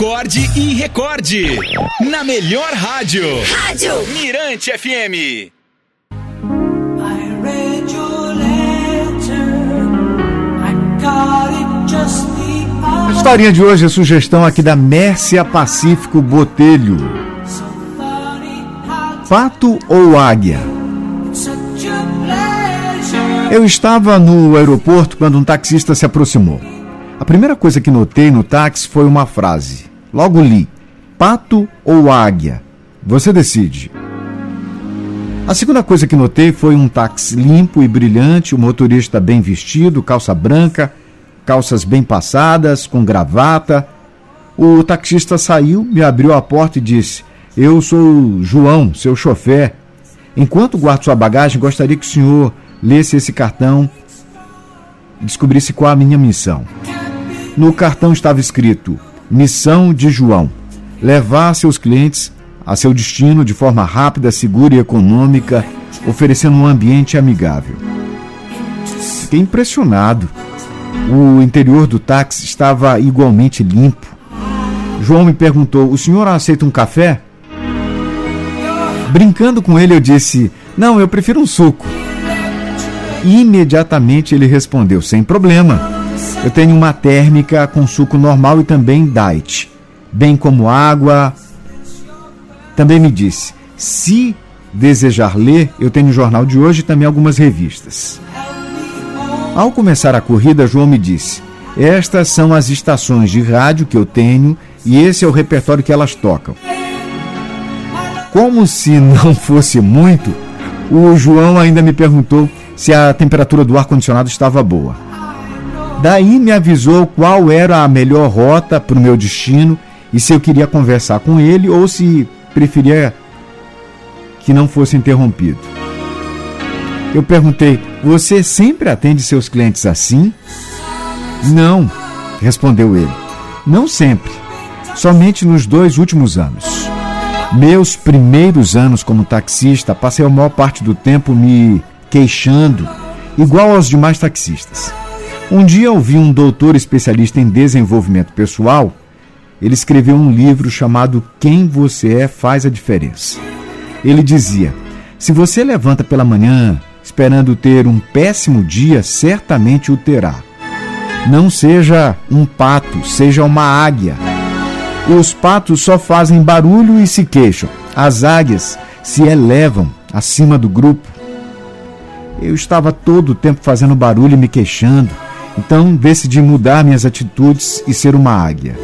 acorde e recorde. Na melhor rádio. Rádio Mirante FM. A historinha de hoje é sugestão aqui da Mércia Pacífico Botelho. Pato ou águia? Eu estava no aeroporto quando um taxista se aproximou. A primeira coisa que notei no táxi foi uma frase. Logo li: pato ou águia? Você decide. A segunda coisa que notei foi um táxi limpo e brilhante, o motorista bem vestido, calça branca, calças bem passadas, com gravata. O taxista saiu, me abriu a porta e disse: Eu sou João, seu chofer. Enquanto guardo sua bagagem, gostaria que o senhor lesse esse cartão e descobrisse qual a minha missão. No cartão estava escrito: Missão de João: levar seus clientes a seu destino de forma rápida, segura e econômica, oferecendo um ambiente amigável. Fiquei impressionado. O interior do táxi estava igualmente limpo. João me perguntou: O senhor aceita um café? Brincando com ele, eu disse: Não, eu prefiro um suco. Imediatamente ele respondeu: Sem problema. Eu tenho uma térmica com suco normal e também diet, bem como água. Também me disse: se desejar ler, eu tenho o jornal de hoje e também algumas revistas. Ao começar a corrida, João me disse: Estas são as estações de rádio que eu tenho e esse é o repertório que elas tocam. Como se não fosse muito, o João ainda me perguntou se a temperatura do ar-condicionado estava boa. Daí me avisou qual era a melhor rota para o meu destino e se eu queria conversar com ele ou se preferia que não fosse interrompido. Eu perguntei: Você sempre atende seus clientes assim? Não, respondeu ele. Não sempre. Somente nos dois últimos anos. Meus primeiros anos como taxista, passei a maior parte do tempo me queixando, igual aos demais taxistas. Um dia ouvi um doutor especialista em desenvolvimento pessoal. Ele escreveu um livro chamado Quem Você É Faz a Diferença. Ele dizia: Se você levanta pela manhã esperando ter um péssimo dia, certamente o terá. Não seja um pato, seja uma águia. Os patos só fazem barulho e se queixam. As águias se elevam acima do grupo. Eu estava todo o tempo fazendo barulho e me queixando. Então decidi mudar minhas atitudes e ser uma águia.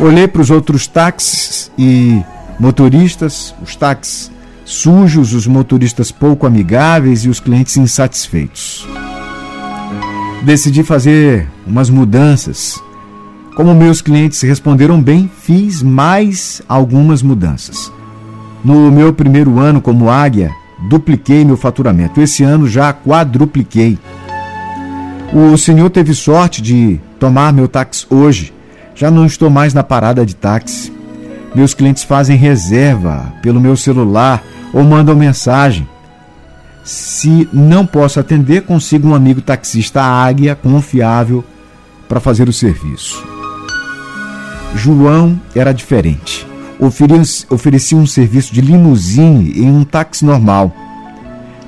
Olhei para os outros táxis e motoristas, os táxis sujos, os motoristas pouco amigáveis e os clientes insatisfeitos. Decidi fazer umas mudanças. Como meus clientes responderam bem, fiz mais algumas mudanças. No meu primeiro ano como águia, dupliquei meu faturamento. Esse ano já quadrupliquei. O senhor teve sorte de tomar meu táxi hoje. Já não estou mais na parada de táxi. Meus clientes fazem reserva pelo meu celular ou mandam mensagem. Se não posso atender, consigo um amigo taxista águia confiável para fazer o serviço. João era diferente. Oferecia um serviço de limusine em um táxi normal.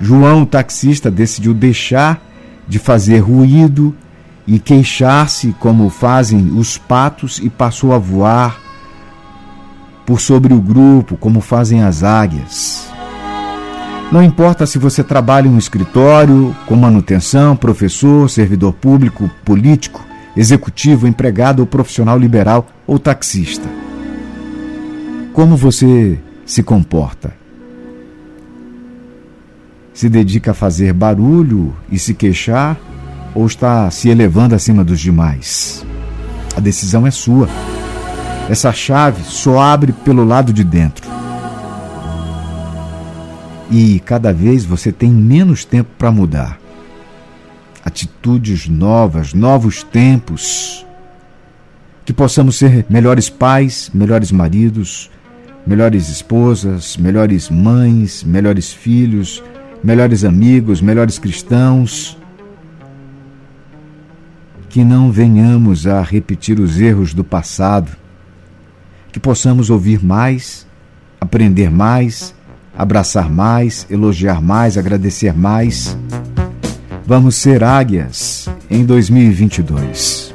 João, o taxista, decidiu deixar de fazer ruído e queixar-se como fazem os patos e passou a voar por sobre o grupo como fazem as águias. Não importa se você trabalha em um escritório, com manutenção, professor, servidor público, político, executivo, empregado ou profissional liberal ou taxista. Como você se comporta? Se dedica a fazer barulho e se queixar ou está se elevando acima dos demais? A decisão é sua. Essa chave só abre pelo lado de dentro. E cada vez você tem menos tempo para mudar. Atitudes novas, novos tempos. Que possamos ser melhores pais, melhores maridos, melhores esposas, melhores mães, melhores filhos, melhores amigos, melhores cristãos. Que não venhamos a repetir os erros do passado, que possamos ouvir mais, aprender mais, abraçar mais, elogiar mais, agradecer mais. Vamos ser águias em 2022.